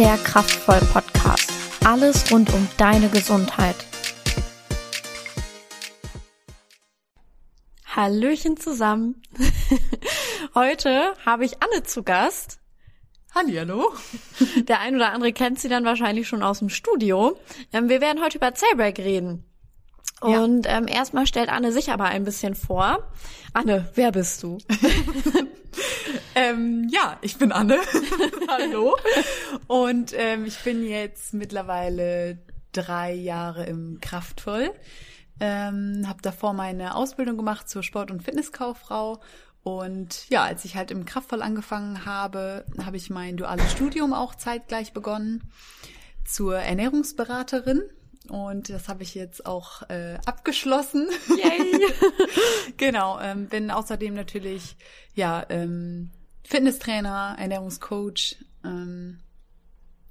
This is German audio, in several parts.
der Kraftvoll Podcast. Alles rund um deine Gesundheit. Hallöchen zusammen. Heute habe ich Anne zu Gast. Hallihallo. Der ein oder andere kennt sie dann wahrscheinlich schon aus dem Studio. Ähm, wir werden heute über Zailbreak reden. Ja. Und ähm, erstmal stellt Anne sich aber ein bisschen vor. Anne, wer bist du? Ähm, ja, ich bin Anne. Hallo. Und ähm, ich bin jetzt mittlerweile drei Jahre im Kraftvoll. Ähm, habe davor meine Ausbildung gemacht zur Sport- und Fitnesskauffrau. Und ja, als ich halt im Kraftvoll angefangen habe, habe ich mein duales Studium auch zeitgleich begonnen zur Ernährungsberaterin. Und das habe ich jetzt auch äh, abgeschlossen. Yay! genau, ähm, bin außerdem natürlich ja ähm, Fitnesstrainer, Ernährungscoach. Ähm,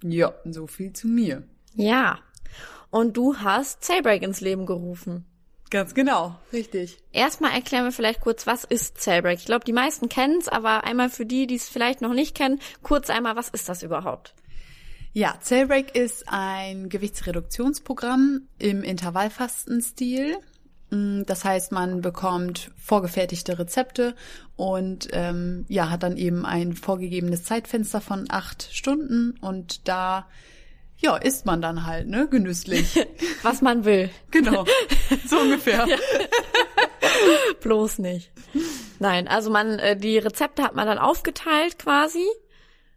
ja, so viel zu mir. ja. Und du hast Zailbreak ins Leben gerufen. Ganz genau, richtig. Erstmal erklären wir vielleicht kurz, was ist Zailbreak? Ich glaube, die meisten kennen es, aber einmal für die, die es vielleicht noch nicht kennen, kurz einmal, was ist das überhaupt? Ja, Cellbreak ist ein Gewichtsreduktionsprogramm im Intervallfastenstil. Mm, Das heißt, man bekommt vorgefertigte Rezepte und ähm, ja, hat dann eben ein vorgegebenes Zeitfenster von acht Stunden und da ja, isst man dann halt, ne, genüsslich. Was man will. genau, so ungefähr. Bloß nicht. Nein, also man, äh, die Rezepte hat man dann aufgeteilt quasi.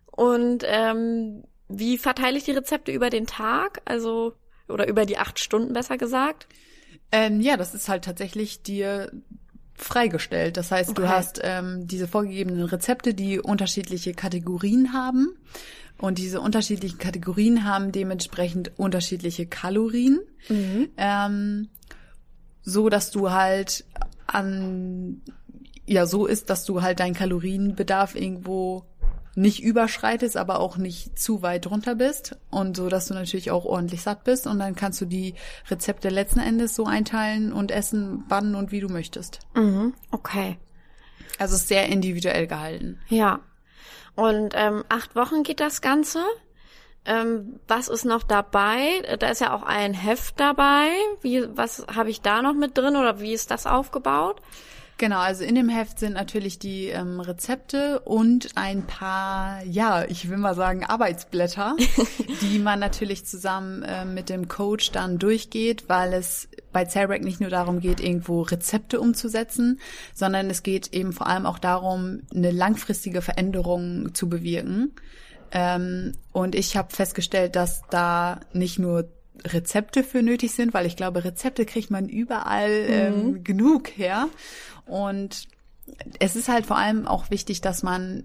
Und ähm, wie verteile ich die Rezepte über den Tag? Also, oder über die acht Stunden besser gesagt? Ähm, ja, das ist halt tatsächlich dir freigestellt. Das heißt, du Okay. hast ähm, diese vorgegebenen Rezepte, die unterschiedliche Kategorien haben. Und diese unterschiedlichen Kategorien haben dementsprechend unterschiedliche Kalorien. Ähm, so dass du halt an, ja, so ist, dass du halt deinen Kalorienbedarf irgendwo nicht überschreitest, aber auch nicht zu weit drunter bist und so, dass du natürlich auch ordentlich satt bist und dann kannst du die Rezepte letzten Endes so einteilen und essen, wann und wie du möchtest. Mhm. Okay. Also sehr individuell gehalten. Ja. Und ähm, acht Wochen geht das Ganze. Ähm, was ist noch dabei? Da ist ja auch ein Heft dabei. Wie, was habe ich da noch mit drin oder wie ist das aufgebaut? Genau, also in dem Heft sind natürlich die ähm, Rezepte und ein paar, ja, ich will mal sagen, Arbeitsblätter, die man natürlich zusammen äh, mit dem Coach dann durchgeht, weil es bei Cellbrack nicht nur darum geht, irgendwo Rezepte umzusetzen, sondern es geht eben vor allem auch darum, eine langfristige Veränderung zu bewirken. Ähm, und ich habe festgestellt, dass da nicht nur Rezepte für nötig sind, weil ich glaube, Rezepte kriegt man überall ähm, genug her. Und es ist halt vor allem auch wichtig, dass man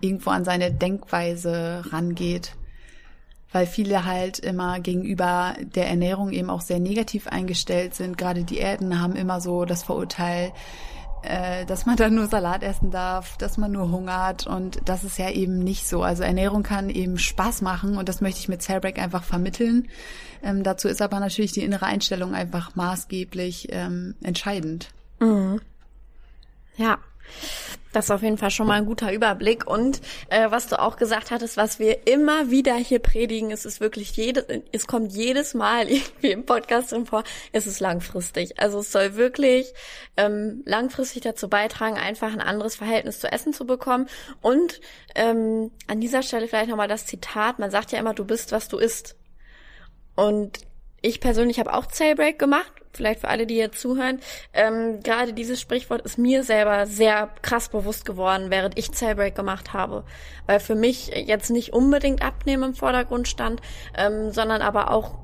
irgendwo an seine Denkweise rangeht, weil viele halt immer gegenüber der Ernährung eben auch sehr negativ eingestellt sind. Gerade Diäten haben immer so das Verurteil, äh, dass man dann nur Salat essen darf, dass man nur hungert und das ist ja eben nicht so. Also Ernährung kann eben Spaß machen und das möchte ich mit Cellbreak einfach vermitteln. Ähm, dazu ist aber natürlich die innere Einstellung einfach maßgeblich ähm, entscheidend. Ja. Das ist auf jeden Fall schon mal ein guter Überblick. Und äh, was du auch gesagt hattest, was wir immer wieder hier predigen, es ist wirklich jedes, es kommt jedes Mal irgendwie im Podcast drin vor, es ist langfristig. Also es soll wirklich ähm, langfristig dazu beitragen, einfach ein anderes Verhältnis zu Essen zu bekommen. Und ähm, an dieser Stelle vielleicht nochmal das Zitat, man sagt ja immer, du bist, was du isst. Und ich persönlich habe auch Cellbreak gemacht, vielleicht für alle, die jetzt zuhören. Ähm, gerade dieses Sprichwort ist mir selber sehr krass bewusst geworden, während ich Cellbreak gemacht habe. Weil für mich jetzt nicht unbedingt Abnehmen im Vordergrund stand, ähm, sondern aber auch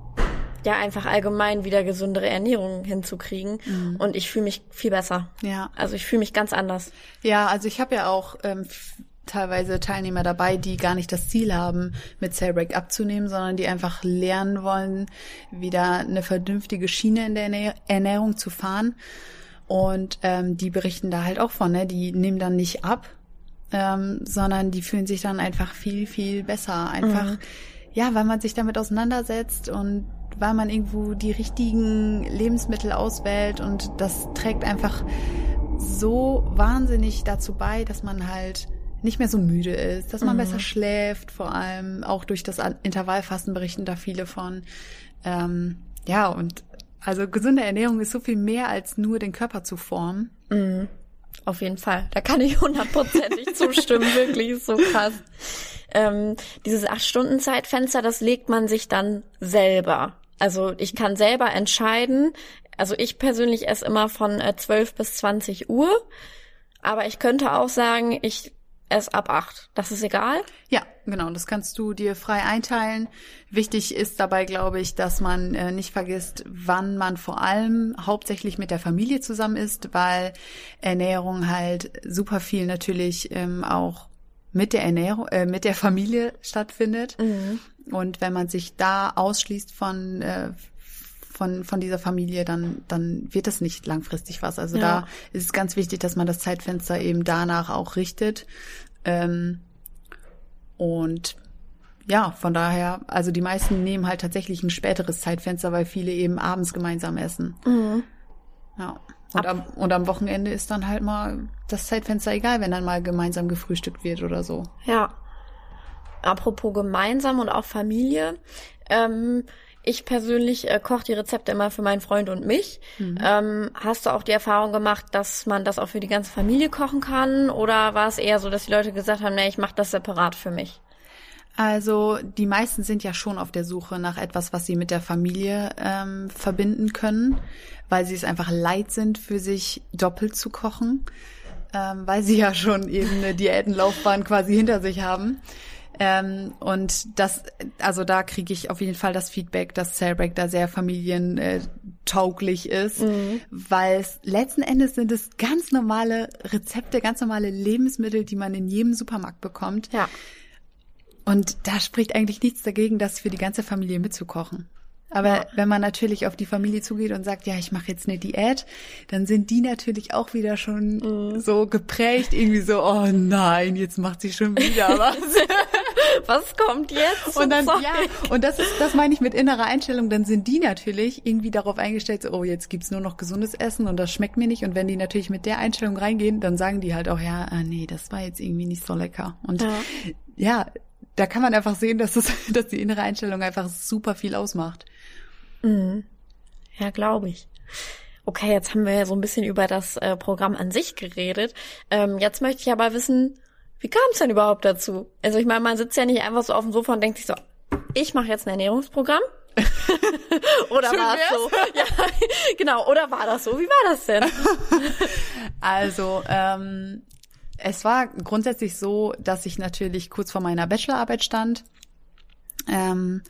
ja einfach allgemein wieder gesündere Ernährung hinzukriegen. Und ich fühle mich viel besser. Ja. Also ich fühle mich ganz anders. Ja, also ich habe ja auch ähm, teilweise Teilnehmer dabei, die gar nicht das Ziel haben, mit Cellbreak abzunehmen, sondern die einfach lernen wollen, wieder eine vernünftige Schiene in der Ernähr- Ernährung zu fahren. Und ähm, die berichten da halt auch von, ne? Die nehmen dann nicht ab, ähm, sondern die fühlen sich dann einfach viel, viel besser. Einfach, ja, weil man sich damit auseinandersetzt und weil man irgendwo die richtigen Lebensmittel auswählt und das trägt einfach so wahnsinnig dazu bei, dass man halt nicht mehr so müde ist, dass man mhm. besser schläft, vor allem auch durch das Intervallfasten berichten da viele von. Ähm, ja, und also gesunde Ernährung ist so viel mehr als nur den Körper zu formen. Mhm. Auf jeden Fall. Da kann ich hundertprozentig zustimmen. Wirklich ist so krass. Ähm, dieses acht Stunden Zeitfenster, das legt man sich dann selber. Also ich kann selber entscheiden. Also ich persönlich esse immer von äh, 12 bis 20 Uhr. Aber ich könnte auch sagen, ich esse ab acht. Das ist egal? Ja, genau. Das kannst du dir frei einteilen. Wichtig ist dabei, glaube ich, dass man äh, nicht vergisst, wann man vor allem hauptsächlich mit der Familie zusammen ist, weil Ernährung halt super viel natürlich ähm, auch mit der Ernährung, äh, mit der Familie stattfindet. Mhm. Und wenn man sich da ausschließt von äh, von, von dieser Familie, dann, dann wird das nicht langfristig was. Also ja. da ist es ganz wichtig, dass man das Zeitfenster eben danach auch richtet. Ähm, und ja, von daher, also die meisten nehmen halt tatsächlich ein späteres Zeitfenster, weil viele eben abends gemeinsam essen. Mhm. Ja. Und am, und am Wochenende ist dann halt mal das Zeitfenster egal, wenn dann mal gemeinsam gefrühstückt wird oder so. Ja. Apropos gemeinsam und auch Familie. Ähm, ich persönlich äh, koche die Rezepte immer für meinen Freund und mich. Mhm. Ähm, hast du auch die Erfahrung gemacht, dass man das auch für die ganze Familie kochen kann? Oder war es eher so, dass die Leute gesagt haben, nee, ich mache das separat für mich? Also die meisten sind ja schon auf der Suche nach etwas, was sie mit der Familie ähm, verbinden können weil sie es einfach leid sind, für sich doppelt zu kochen, ähm, weil sie ja schon eben eine Diätenlaufbahn quasi hinter sich haben. Ähm, und das, also da kriege ich auf jeden Fall das Feedback, dass Cellbreak da sehr familientauglich ist, mhm. weil letzten Endes sind es ganz normale Rezepte, ganz normale Lebensmittel, die man in jedem Supermarkt bekommt. Ja. Und da spricht eigentlich nichts dagegen, das für die ganze Familie mitzukochen. Aber ja. wenn man natürlich auf die Familie zugeht und sagt, ja, ich mache jetzt eine Diät, dann sind die natürlich auch wieder schon mhm. so geprägt, irgendwie so, oh nein, jetzt macht sie schon wieder was. was kommt jetzt? Und dann, ja, und das ist, das meine ich mit innerer Einstellung, dann sind die natürlich irgendwie darauf eingestellt, so, oh, jetzt gibt's nur noch gesundes Essen und das schmeckt mir nicht. Und wenn die natürlich mit der Einstellung reingehen, dann sagen die halt auch, ja, ah, nee, das war jetzt irgendwie nicht so lecker. Und ja, ja da kann man einfach sehen, dass, es, dass die innere Einstellung einfach super viel ausmacht. Mhm. Ja, glaube ich. Okay, jetzt haben wir ja so ein bisschen über das äh, Programm an sich geredet. Ähm, jetzt möchte ich aber wissen, wie kam es denn überhaupt dazu? Also ich meine, man sitzt ja nicht einfach so auf dem Sofa und denkt sich so, ich mache jetzt ein Ernährungsprogramm. oder war es so? Ja, genau. Oder war das so? Wie war das denn? also ähm, es war grundsätzlich so, dass ich natürlich kurz vor meiner Bachelorarbeit stand. Ähm,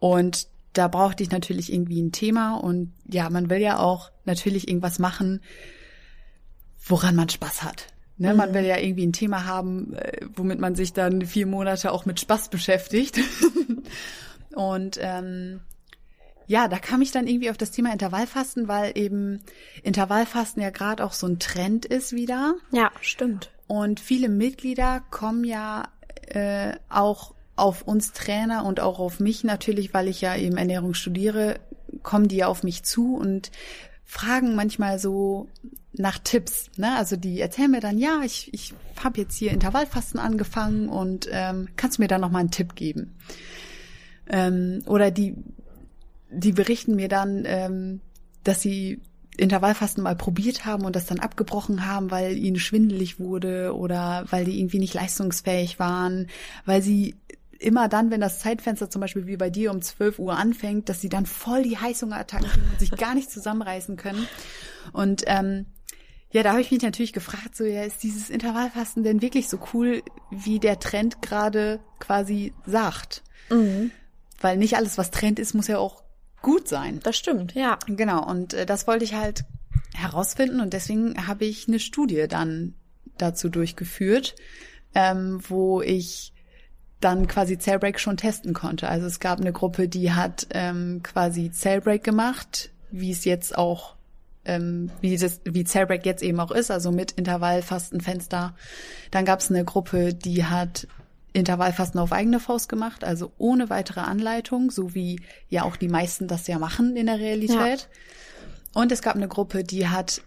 und da brauchte ich natürlich irgendwie ein Thema und ja, man will ja auch natürlich irgendwas machen, woran man Spaß hat. Ne, mhm. Man will ja irgendwie ein Thema haben, äh, womit man sich dann vier Monate auch mit Spaß beschäftigt. und ähm, ja, da kam ich dann irgendwie auf das Thema Intervallfasten, weil eben Intervallfasten ja gerade auch so ein Trend ist wieder. Ja, stimmt. Und viele Mitglieder kommen ja äh, auch auf uns Trainer und auch auf mich natürlich, weil ich ja eben Ernährung studiere, kommen die ja auf mich zu und fragen manchmal so nach Tipps. Ne? Also die erzählen mir dann, ja, ich, ich habe jetzt hier Intervallfasten angefangen und ähm, kannst du mir da noch mal einen Tipp geben? Ähm, oder die, die berichten mir dann, ähm, dass sie Intervallfasten mal probiert haben und das dann abgebrochen haben, weil ihnen schwindelig wurde oder weil die irgendwie nicht leistungsfähig waren, weil sie immer dann, wenn das Zeitfenster zum Beispiel wie bei dir um 12 Uhr anfängt, dass sie dann voll die Heißhungerattacken kriegen und sich gar nicht zusammenreißen können. Und ähm, ja, da habe ich mich natürlich gefragt, so ja, ist dieses Intervallfasten denn wirklich so cool, wie der Trend gerade quasi sagt? Mhm. Weil nicht alles, was Trend ist, muss ja auch gut sein. Das stimmt, ja. Genau, und äh, das wollte ich halt herausfinden und deswegen habe ich eine Studie dann dazu durchgeführt, ähm, wo ich dann quasi Cellbreak schon testen konnte. Also es gab eine Gruppe, die hat ähm, quasi Cellbreak gemacht, wie es jetzt auch, ähm, wie das, wie Cellbreak jetzt eben auch ist, also mit Intervallfastenfenster. Dann gab es eine Gruppe, die hat Intervallfasten auf eigene Faust gemacht, also ohne weitere Anleitung, so wie ja auch die meisten das ja machen in der Realität. Ja. Und es gab eine Gruppe, die hat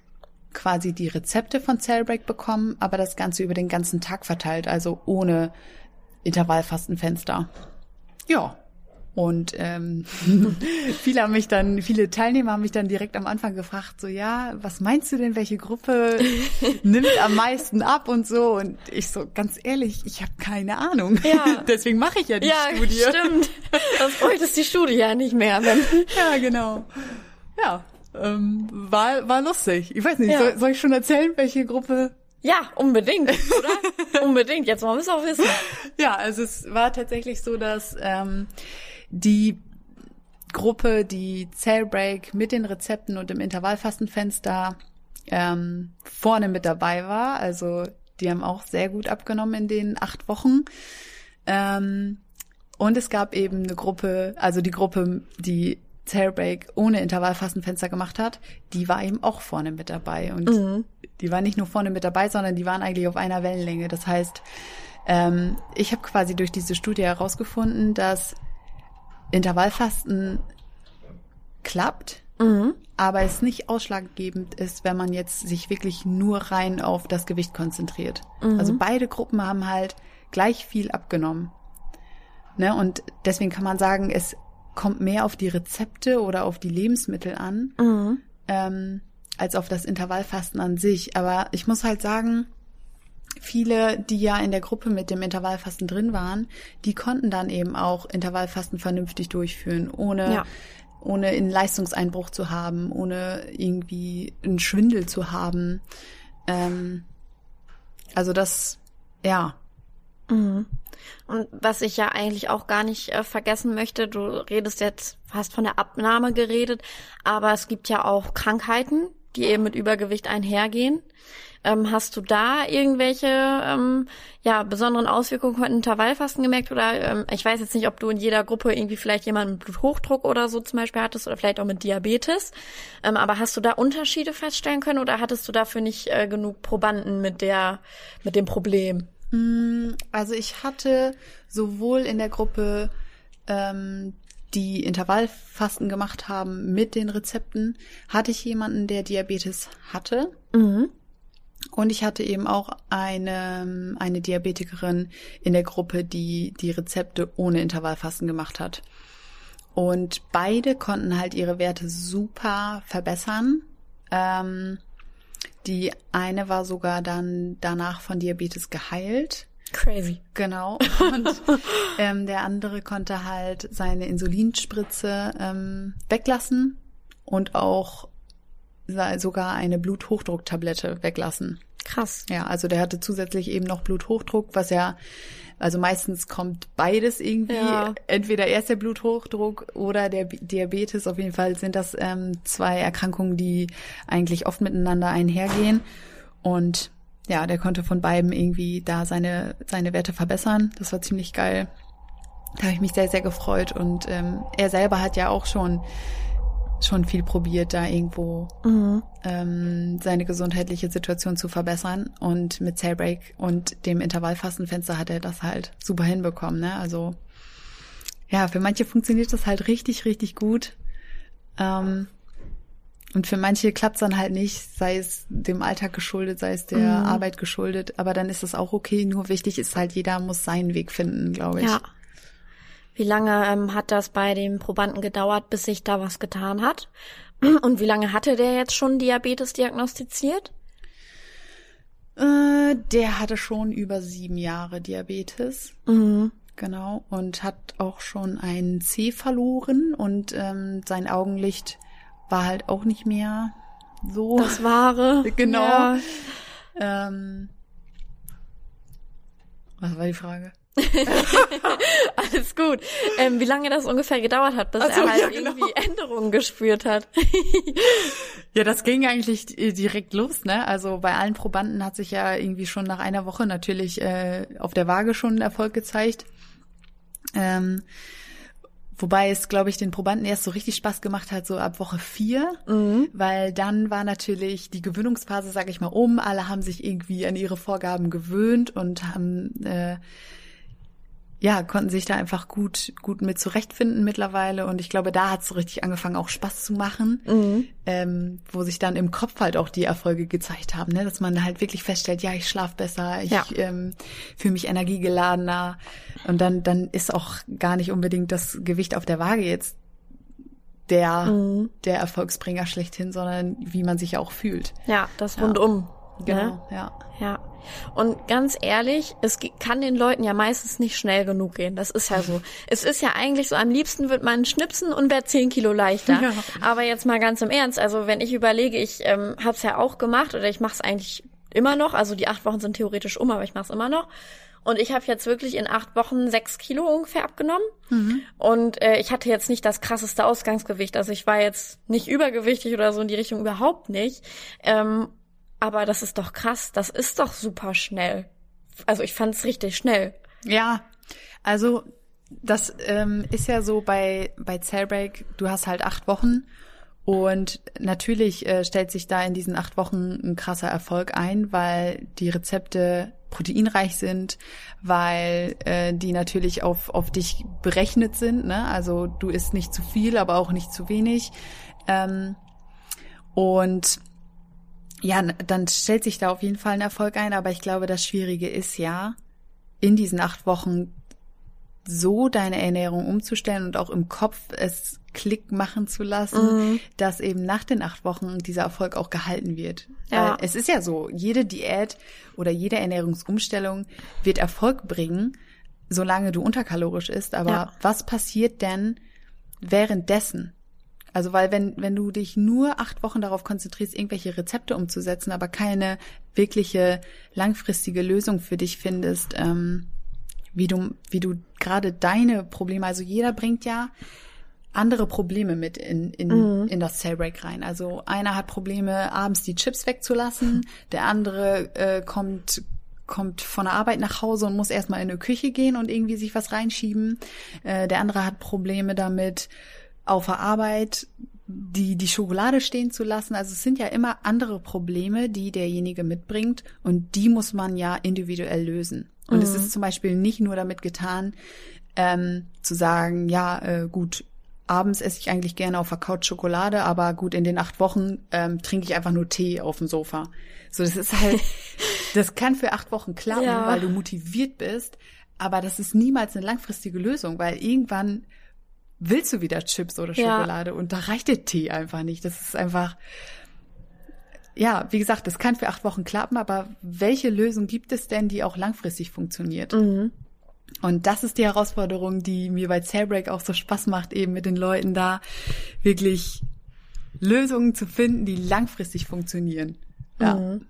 quasi die Rezepte von Cellbreak bekommen, aber das Ganze über den ganzen Tag verteilt, also ohne Intervallfastenfenster. Ja. Und ähm, viele haben mich dann, viele Teilnehmer haben mich dann direkt am Anfang gefragt, so ja, was meinst du denn, welche Gruppe nimmt am meisten ab und so? Und ich so, ganz ehrlich, ich habe keine Ahnung. Ja. Deswegen mache ich ja die ja, Studie. stimmt. Das bräuchtest die Studie ja nicht mehr. Ja, genau. Ja, ähm, war, war lustig. Ich weiß nicht, Ja. soll, soll ich schon erzählen, welche Gruppe? ja, unbedingt, oder? unbedingt. Jetzt wollen wir es auch wissen. Ja, also es war tatsächlich so, dass ähm, die Gruppe, die Cellbreak mit den Rezepten und im Intervallfastenfenster ähm, vorne mit dabei war. Also die haben auch sehr gut abgenommen in den acht Wochen. Ähm, und es gab eben eine Gruppe, also die Gruppe, die Cellbreak ohne Intervallfastenfenster gemacht hat, die war eben auch vorne mit dabei. Und die war nicht nur vorne mit dabei, sondern die waren eigentlich auf einer Wellenlänge. Das heißt, ähm, ich habe quasi durch diese Studie herausgefunden, dass Intervallfasten klappt, aber es nicht ausschlaggebend ist, wenn man jetzt sich wirklich nur rein auf das Gewicht konzentriert. Also beide Gruppen haben halt gleich viel abgenommen. Ne? Und deswegen kann man sagen, es kommt mehr auf die Rezepte oder auf die Lebensmittel an, ähm, als auf das Intervallfasten an sich. Aber ich muss halt sagen, viele, die ja in der Gruppe mit dem Intervallfasten drin waren, die konnten dann eben auch Intervallfasten vernünftig durchführen, ohne, Ja. ohne einen Leistungseinbruch zu haben, ohne irgendwie einen Schwindel zu haben. Ähm, also das, ja, Und was ich ja eigentlich auch gar nicht äh, vergessen möchte, du redest jetzt, hast von der Abnahme geredet, aber es gibt ja auch Krankheiten, die eben mit Übergewicht einhergehen. Ähm, hast du da irgendwelche ähm, ja, besonderen Auswirkungen von Intervallfasten gemerkt? Oder ähm, ich weiß jetzt nicht, ob du in jeder Gruppe irgendwie vielleicht jemanden mit Bluthochdruck oder so zum Beispiel hattest oder vielleicht auch mit Diabetes. Ähm, aber hast du da Unterschiede feststellen können oder hattest du dafür nicht äh, genug Probanden mit der mit dem Problem? Also ich hatte sowohl in der Gruppe, ähm, die Intervallfasten gemacht haben mit den Rezepten, hatte ich jemanden, der Diabetes hatte. Und ich hatte eben auch eine, eine Diabetikerin in der Gruppe, die die Rezepte ohne Intervallfasten gemacht hat. Und beide konnten halt ihre Werte super verbessern. Ähm, die eine war sogar dann danach von Diabetes geheilt. Crazy. Genau. Und ähm, der andere konnte halt seine Insulinspritze ähm, weglassen und auch sogar eine Bluthochdrucktablette weglassen. Krass. Ja, also der hatte zusätzlich eben noch Bluthochdruck, was ja, also meistens kommt beides irgendwie, Ja. entweder erst der Bluthochdruck oder der Diabetes. Auf jeden Fall sind das ähm, zwei Erkrankungen, die eigentlich oft miteinander einhergehen. Und ja, der konnte von beiden irgendwie da seine, seine Werte verbessern. Das war ziemlich geil. Da habe ich mich sehr, sehr gefreut. Und ähm, er selber hat ja auch schon schon viel probiert, da irgendwo ähm, seine gesundheitliche Situation zu verbessern. Und mit Cellbreak und dem Intervallfastenfenster hat er das halt super hinbekommen. Ne? Also ja, für manche funktioniert das halt richtig, richtig gut. Ähm, und für manche klappt's dann halt nicht, sei es dem Alltag geschuldet, sei es der Arbeit geschuldet. Aber dann ist das auch okay. Nur wichtig ist halt, jeder muss seinen Weg finden, glaube ich. Ja. Wie lange ähm, hat das bei dem Probanden gedauert, bis sich da was getan hat? Und wie lange hatte der jetzt schon Diabetes diagnostiziert? Äh, der hatte schon über sieben Jahre Diabetes. Genau. Und hat auch schon ein C verloren und ähm, sein Augenlicht war halt auch nicht mehr so. Das Wahre. Genau. Ja. Ähm, was war die Frage? Alles gut. Ähm, wie lange das ungefähr gedauert hat, bis so, er halt ja, genau. irgendwie Änderungen gespürt hat. Ja, das ging eigentlich direkt los, ne? Also bei allen Probanden hat sich ja irgendwie schon nach einer Woche natürlich äh, auf der Waage schon Erfolg gezeigt. Ähm, wobei es, glaube ich, den Probanden erst so richtig Spaß gemacht hat, so ab Woche vier, weil dann war natürlich die Gewöhnungsphase, sag ich mal, um. Alle haben sich irgendwie an ihre Vorgaben gewöhnt und haben äh, ja, konnten sich da einfach gut, gut mit zurechtfinden mittlerweile. Und ich glaube, da hat es so richtig angefangen, auch Spaß zu machen, mhm. ähm, wo sich dann im Kopf halt auch die Erfolge gezeigt haben, ne? dass man halt wirklich feststellt, ja, ich schlafe besser, ich ja. ähm, fühle mich energiegeladener. Und dann, dann ist auch gar nicht unbedingt das Gewicht auf der Waage jetzt der, mhm. der Erfolgsbringer schlechthin, sondern wie man sich auch fühlt. Ja, das rundum. Ja. Genau, ne? ja. Ja. Und ganz ehrlich, es kann den Leuten ja meistens nicht schnell genug gehen. Das ist ja so. es ist ja eigentlich so, am liebsten wird man schnipsen und wäre zehn Kilo leichter. Ja. Aber jetzt mal ganz im Ernst, also wenn ich überlege, ich ähm, habe es ja auch gemacht oder ich mache es eigentlich immer noch, also die acht Wochen sind theoretisch um, aber ich mache es immer noch. Und ich habe jetzt wirklich in acht Wochen sechs Kilo ungefähr abgenommen. Mhm. Und äh, ich hatte jetzt nicht das krasseste Ausgangsgewicht. Also ich war jetzt nicht übergewichtig oder so in die Richtung überhaupt nicht. Ähm, aber das ist doch krass, das ist doch super schnell. Also ich fand es richtig schnell. Ja, also das ähm, ist ja so bei, bei Cellbreak, du hast halt acht Wochen und natürlich äh, stellt sich da in diesen acht Wochen ein krasser Erfolg ein, weil die Rezepte proteinreich sind, weil äh, die natürlich auf, auf dich berechnet sind. Ne? Also du isst nicht zu viel, aber auch nicht zu wenig. Ähm, und ja, dann stellt sich da auf jeden Fall ein Erfolg ein, aber ich glaube, das Schwierige ist ja, in diesen acht Wochen so deine Ernährung umzustellen und auch im Kopf es Klick machen zu lassen, mhm. dass eben nach den acht Wochen dieser Erfolg auch gehalten wird. Ja. Weil es ist ja so, jede Diät oder jede Ernährungsumstellung wird Erfolg bringen, solange du unterkalorisch isst. Aber ja. was passiert denn währenddessen? Also weil wenn, wenn du dich nur acht Wochen darauf konzentrierst, irgendwelche Rezepte umzusetzen, aber keine wirkliche langfristige Lösung für dich findest, ähm, wie du, wie du gerade deine Probleme, also jeder bringt ja andere Probleme mit in, in, mhm. in das Cellbreak rein. Also einer hat Probleme, abends die Chips wegzulassen, der andere äh, kommt kommt von der Arbeit nach Hause und muss erstmal in die Küche gehen und irgendwie sich was reinschieben. Äh, der andere hat Probleme damit, auf der Arbeit die, die Schokolade stehen zu lassen. Also es sind ja immer andere Probleme, die derjenige mitbringt und die muss man ja individuell lösen. Und mhm. es ist zum Beispiel nicht nur damit getan, ähm, zu sagen, ja, äh, gut, abends esse ich eigentlich gerne auf der Couch Schokolade, aber gut, in den acht Wochen ähm, trinke ich einfach nur Tee auf dem Sofa. So, das ist halt, das kann für acht Wochen klappen, ja. weil du motiviert bist, aber das ist niemals eine langfristige Lösung, weil irgendwann willst du wieder Chips oder Schokolade ja. und da reicht der Tee einfach nicht. Das ist einfach, ja, wie gesagt, das kann für acht Wochen klappen, aber welche Lösung gibt es denn, die auch langfristig funktioniert? Mhm. Und das ist die Herausforderung, die mir bei Cellbreak auch so Spaß macht, eben mit den Leuten da wirklich Lösungen zu finden, die langfristig funktionieren. Ja. Mhm.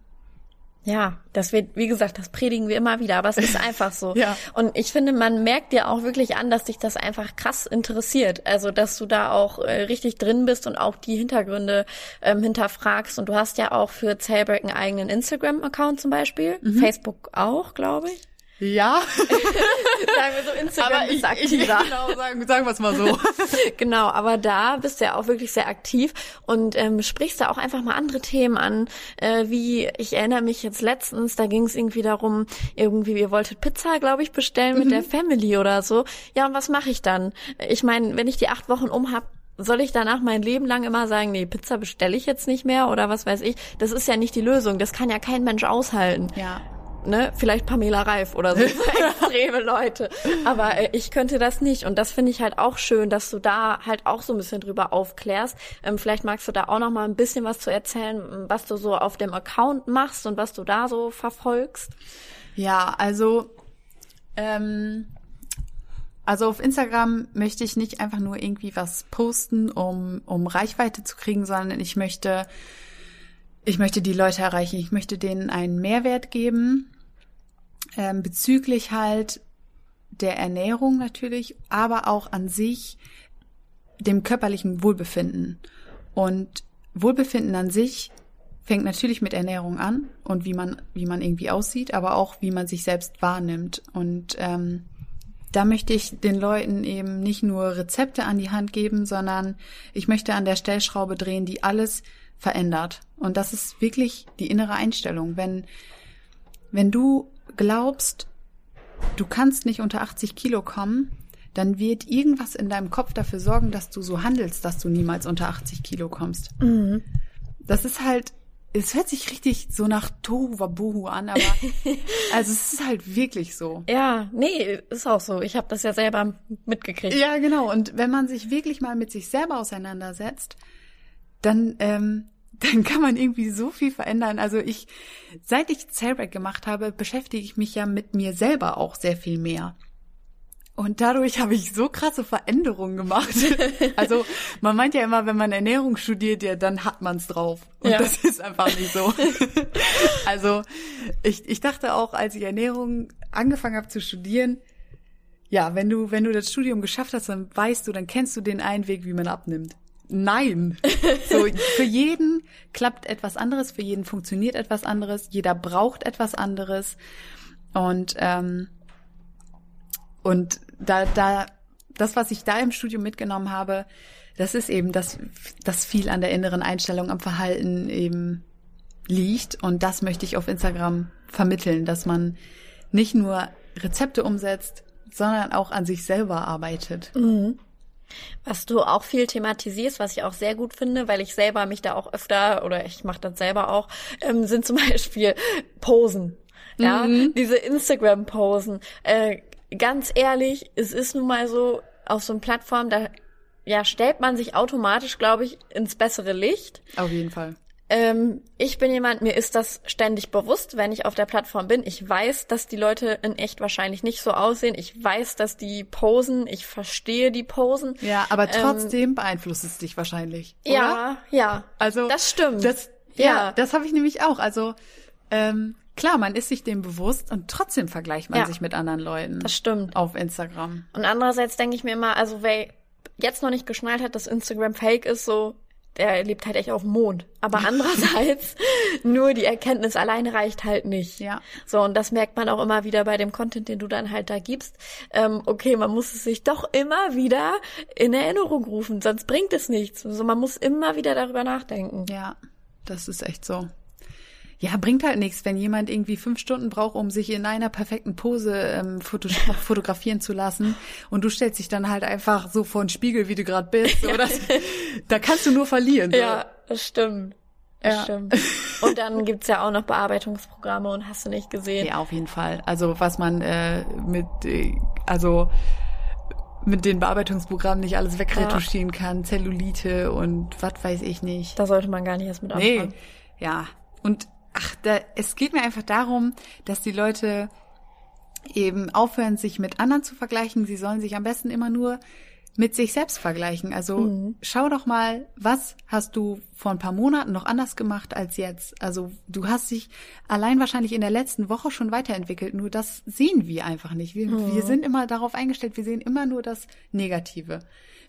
Ja, das wird, wie gesagt, das predigen wir immer wieder, aber es ist einfach so. ja. Und ich finde, man merkt dir auch wirklich an, dass dich das einfach krass interessiert. Also, dass du da auch äh, richtig drin bist und auch die Hintergründe ähm, hinterfragst. Und du hast ja auch für Zellbreak einen eigenen Instagram-Account zum Beispiel, mhm. Facebook auch, glaube ich. Ja. sagen wir so, Instagram aber ist aktiver. genau, sagen, sagen wir es mal so. genau, aber da bist du ja auch wirklich sehr aktiv und ähm, sprichst da auch einfach mal andere Themen an, äh, wie, ich erinnere mich jetzt letztens, da ging es irgendwie darum, irgendwie, ihr wolltet Pizza, glaube ich, bestellen mit mhm. der Family oder so. Ja, und was mache ich dann? Ich meine, wenn ich die acht Wochen um hab, soll ich danach mein Leben lang immer sagen, nee, Pizza bestelle ich jetzt nicht mehr oder was weiß ich? Das ist ja nicht die Lösung. Das kann ja kein Mensch aushalten. Ja ne, vielleicht Pamela Reif oder so, extreme Leute. Aber äh, ich könnte das nicht. Und das finde ich halt auch schön, dass du da halt auch so ein bisschen drüber aufklärst. Ähm, vielleicht magst du da auch noch mal ein bisschen was zu erzählen, was du so auf dem Account machst und was du da so verfolgst. Ja, also ähm, also auf Instagram möchte ich nicht einfach nur irgendwie was posten, um, um Reichweite zu kriegen, sondern ich möchte, ich möchte die Leute erreichen. Ich möchte denen einen Mehrwert geben ähm, bezüglich halt der Ernährung natürlich, aber auch an sich dem körperlichen Wohlbefinden. Und Wohlbefinden an sich fängt natürlich mit Ernährung an und wie man, wie man irgendwie aussieht, aber auch wie man sich selbst wahrnimmt. Und ähm, da möchte ich den Leuten eben nicht nur Rezepte an die Hand geben, sondern ich möchte an der Stellschraube drehen, die alles verändert. Und das ist wirklich die innere Einstellung. Wenn, wenn du glaubst, du kannst nicht unter 80 Kilo kommen, dann wird irgendwas in deinem Kopf dafür sorgen, dass du so handelst, dass du niemals unter 80 Kilo kommst. Mhm. Das ist halt, es hört sich richtig so nach Tohu Wabohu an, aber also es ist halt wirklich so. Ja, nee, ist auch so. Ich habe das ja selber mitgekriegt. Ja, genau. Und wenn man sich wirklich mal mit sich selber auseinandersetzt, dann ähm, dann kann man irgendwie so viel verändern. Also ich, seit ich Cellbreak gemacht habe, beschäftige ich mich ja mit mir selber auch sehr viel mehr. Und dadurch habe ich so krasse Veränderungen gemacht. Also man meint ja immer, wenn man Ernährung studiert, ja, dann hat man's drauf. Und Ja. das ist einfach nicht so. Also ich, ich dachte auch, als ich Ernährung angefangen habe zu studieren, ja, wenn du, wenn du das Studium geschafft hast, dann weißt du, dann kennst du den einen Weg, wie man abnimmt. Nein. So, für jeden klappt etwas anderes, für jeden funktioniert etwas anderes, jeder braucht etwas anderes. Und, ähm, und da, da, das, was ich da im Studium mitgenommen habe, das ist eben, dass, dass viel an der inneren Einstellung, am Verhalten eben liegt. Und das möchte ich auf Instagram vermitteln, dass man nicht nur Rezepte umsetzt, sondern auch an sich selber arbeitet. Was du auch viel thematisierst, was ich auch sehr gut finde, weil ich selber mich da auch öfter oder ich mache das selber auch, ähm, sind zum Beispiel Posen. Ja, diese Instagram-Posen. Äh, ganz ehrlich, es ist nun mal so, auf so einer Plattform, da ja, stellt man sich automatisch, glaube ich, ins bessere Licht. Auf jeden Fall. Ähm, ich bin jemand, mir ist das ständig bewusst, wenn ich auf der Plattform bin. Ich weiß, dass die Leute in echt wahrscheinlich nicht so aussehen. Ich weiß, dass die posen. Ich verstehe die Posen. Ja, aber trotzdem beeinflusst es dich wahrscheinlich. Oder? Ja, ja. Also das stimmt. Das, ja, Ja. das habe ich nämlich auch. Also ähm, klar, man ist sich dem bewusst und trotzdem vergleicht man Ja. sich mit anderen Leuten. Das stimmt. Auf Instagram. Und andererseits denke ich mir immer, also wer jetzt noch nicht geschnallt hat, dass Instagram fake ist, so, der lebt halt echt auf dem Mond. Aber andererseits, nur die Erkenntnis alleine reicht halt nicht. Ja. So, und das merkt man auch immer wieder bei dem Content, den du dann halt da gibst. Ähm, okay, man muss es sich doch immer wieder in Erinnerung rufen, sonst bringt es nichts. Also man muss immer wieder darüber nachdenken. Ja, das ist echt so. Ja, bringt halt nichts, wenn jemand irgendwie fünf Stunden braucht, um sich in einer perfekten Pose ähm, foto fotografieren zu lassen und du stellst dich dann halt einfach so vor den Spiegel, wie du gerade bist. So, das, da kannst du nur verlieren. So. Ja, das stimmt. Das Ja. stimmt. Und dann gibt's ja auch noch Bearbeitungsprogramme und hast du nicht gesehen. Ja, auf jeden Fall. Also was man äh, mit, äh, also mit den Bearbeitungsprogrammen nicht alles wegretuschieren kann, Zellulite und was weiß ich nicht. Da sollte man gar nicht erst mit Nee, anfangen. ja. Und ach, da, es geht mir einfach darum, dass die Leute eben aufhören, sich mit anderen zu vergleichen. Sie sollen sich am besten immer nur mit sich selbst vergleichen. Also schau doch mal, was hast du vor ein paar Monaten noch anders gemacht als jetzt? Also du hast dich allein wahrscheinlich in der letzten Woche schon weiterentwickelt. Nur das sehen wir einfach nicht. Wir, wir sind immer darauf eingestellt, wir sehen immer nur das Negative.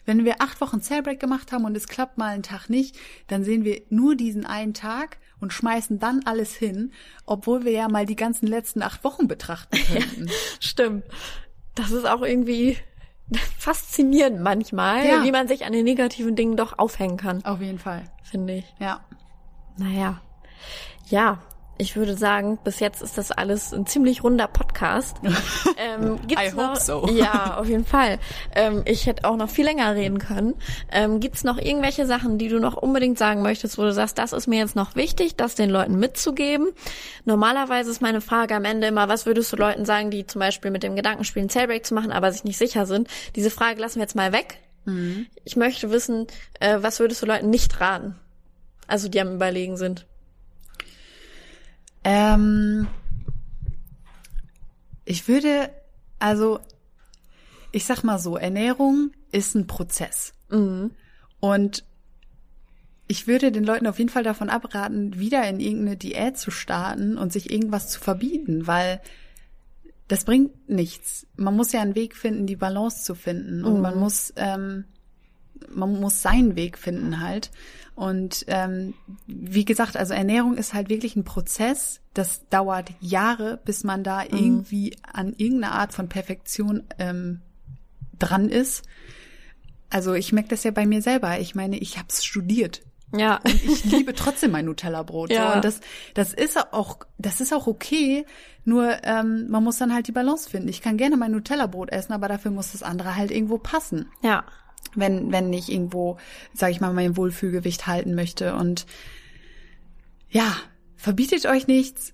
Wenn wir acht Wochen Cellbreak gemacht haben und es klappt mal einen Tag nicht, dann sehen wir nur diesen einen Tag und schmeißen dann alles hin, obwohl wir ja mal die ganzen letzten acht Wochen betrachten könnten. Stimmt. Das ist auch irgendwie faszinierend manchmal, Ja. wie man sich an den negativen Dingen doch aufhängen kann, Auf jeden Fall. finde ich. Ja. Naja. Ja, ich würde sagen, bis jetzt ist das alles ein ziemlich runder Podcast. ähm, gibt's I hope noch, so. Ja, auf jeden Fall. Ähm, ich hätte auch noch viel länger reden können. Ähm, gibt's noch irgendwelche Sachen, die du noch unbedingt sagen möchtest, wo du sagst, das ist mir jetzt noch wichtig, das den Leuten mitzugeben? Normalerweise ist meine Frage am Ende immer, was würdest du Leuten sagen, die zum Beispiel mit dem Gedanken spielen, Cellbreak zu machen, aber sich nicht sicher sind? Diese Frage lassen wir jetzt mal weg. Ich möchte wissen, äh, was würdest du Leuten nicht raten? Also die am Überlegen sind. Ähm, ich würde, also, ich sag mal so, Ernährung ist ein Prozess. Und ich würde den Leuten auf jeden Fall davon abraten, wieder in irgendeine Diät zu starten und sich irgendwas zu verbieten, weil das bringt nichts. Man muss ja einen Weg finden, die Balance zu finden. Und man muss, ähm, man muss seinen Weg finden halt. Und ähm, wie gesagt, also Ernährung ist halt wirklich ein Prozess. Das dauert Jahre, bis man da irgendwie an irgendeine Art von Perfektion ähm, dran ist. Also ich merke das ja bei mir selber. Ich meine, ich habe es studiert Ja. Und ich liebe trotzdem mein Nutella-Brot. Ja. So. Und das, das ist auch, das ist auch okay. Nur ähm, man muss dann halt die Balance finden. Ich kann gerne mein Nutella-Brot essen, aber dafür muss das andere halt irgendwo passen. Ja. Wenn, wenn ich irgendwo, sage ich mal, mein Wohlfühlgewicht halten möchte. Und ja, verbietet euch nichts.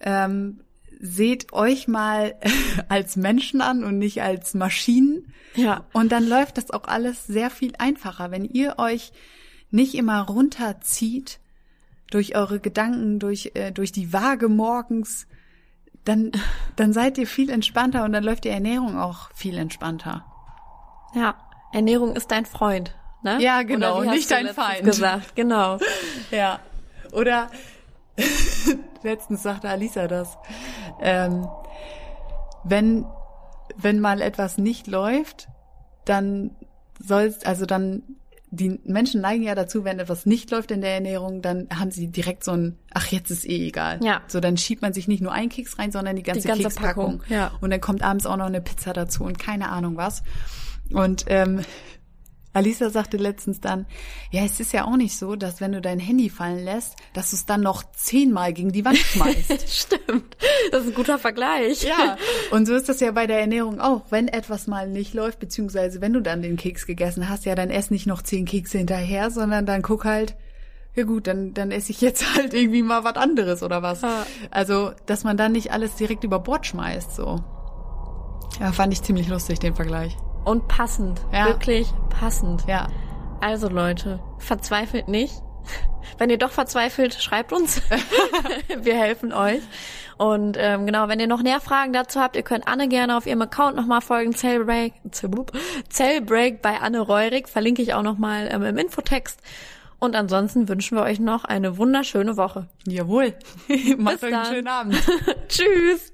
Ähm, seht euch mal als Menschen an und nicht als Maschinen. Ja. Und dann läuft das auch alles sehr viel einfacher, wenn ihr euch nicht immer runterzieht durch eure Gedanken, durch, äh, durch die Waage morgens, dann, dann seid ihr viel entspannter und dann läuft die Ernährung auch viel entspannter. Ja. Ernährung ist dein Freund. Ne? Ja, genau, nicht dein Feind. Gesagt, genau. Ja. Oder letztens sagte Alisa das. Ähm, wenn, wenn mal etwas nicht läuft, dann sollst, also dann, die Menschen neigen ja dazu, wenn etwas nicht läuft in der Ernährung, dann haben sie direkt so ein, ach, jetzt ist eh egal. Ja. So, dann schiebt man sich nicht nur einen Keks rein, sondern die ganze, Die ganze Kekspackung. Packung, ja. Und dann kommt abends auch noch eine Pizza dazu und keine Ahnung was. Und ähm, Alisa sagte letztens dann, ja, es ist ja auch nicht so, dass wenn du dein Handy fallen lässt, dass du es dann noch zehnmal gegen die Wand schmeißt. Stimmt. Das ist ein guter Vergleich. ja, und so ist das ja bei der Ernährung auch. Wenn etwas mal nicht läuft, beziehungsweise wenn du dann den Keks gegessen hast, ja, dann ess nicht noch zehn Kekse hinterher, sondern dann guck halt, ja gut, dann, dann esse ich jetzt halt irgendwie mal was anderes oder was. Ja. Also, dass man dann nicht alles direkt über Bord schmeißt, so. Ja, fand ich ziemlich lustig, den Vergleich. Und passend. Ja. Wirklich passend. Ja. Also Leute, verzweifelt nicht. Wenn ihr doch verzweifelt, schreibt uns. Wir helfen euch. Und ähm, genau, wenn ihr noch mehr Fragen dazu habt, ihr könnt Anne gerne auf ihrem Account nochmal folgen. Cellbreak, Cellbreak bei Anne Reurig, verlinke ich auch nochmal ähm, im Infotext. Und ansonsten wünschen wir euch noch eine wunderschöne Woche. Jawohl. Macht Bis euch einen schönen Abend. Tschüss.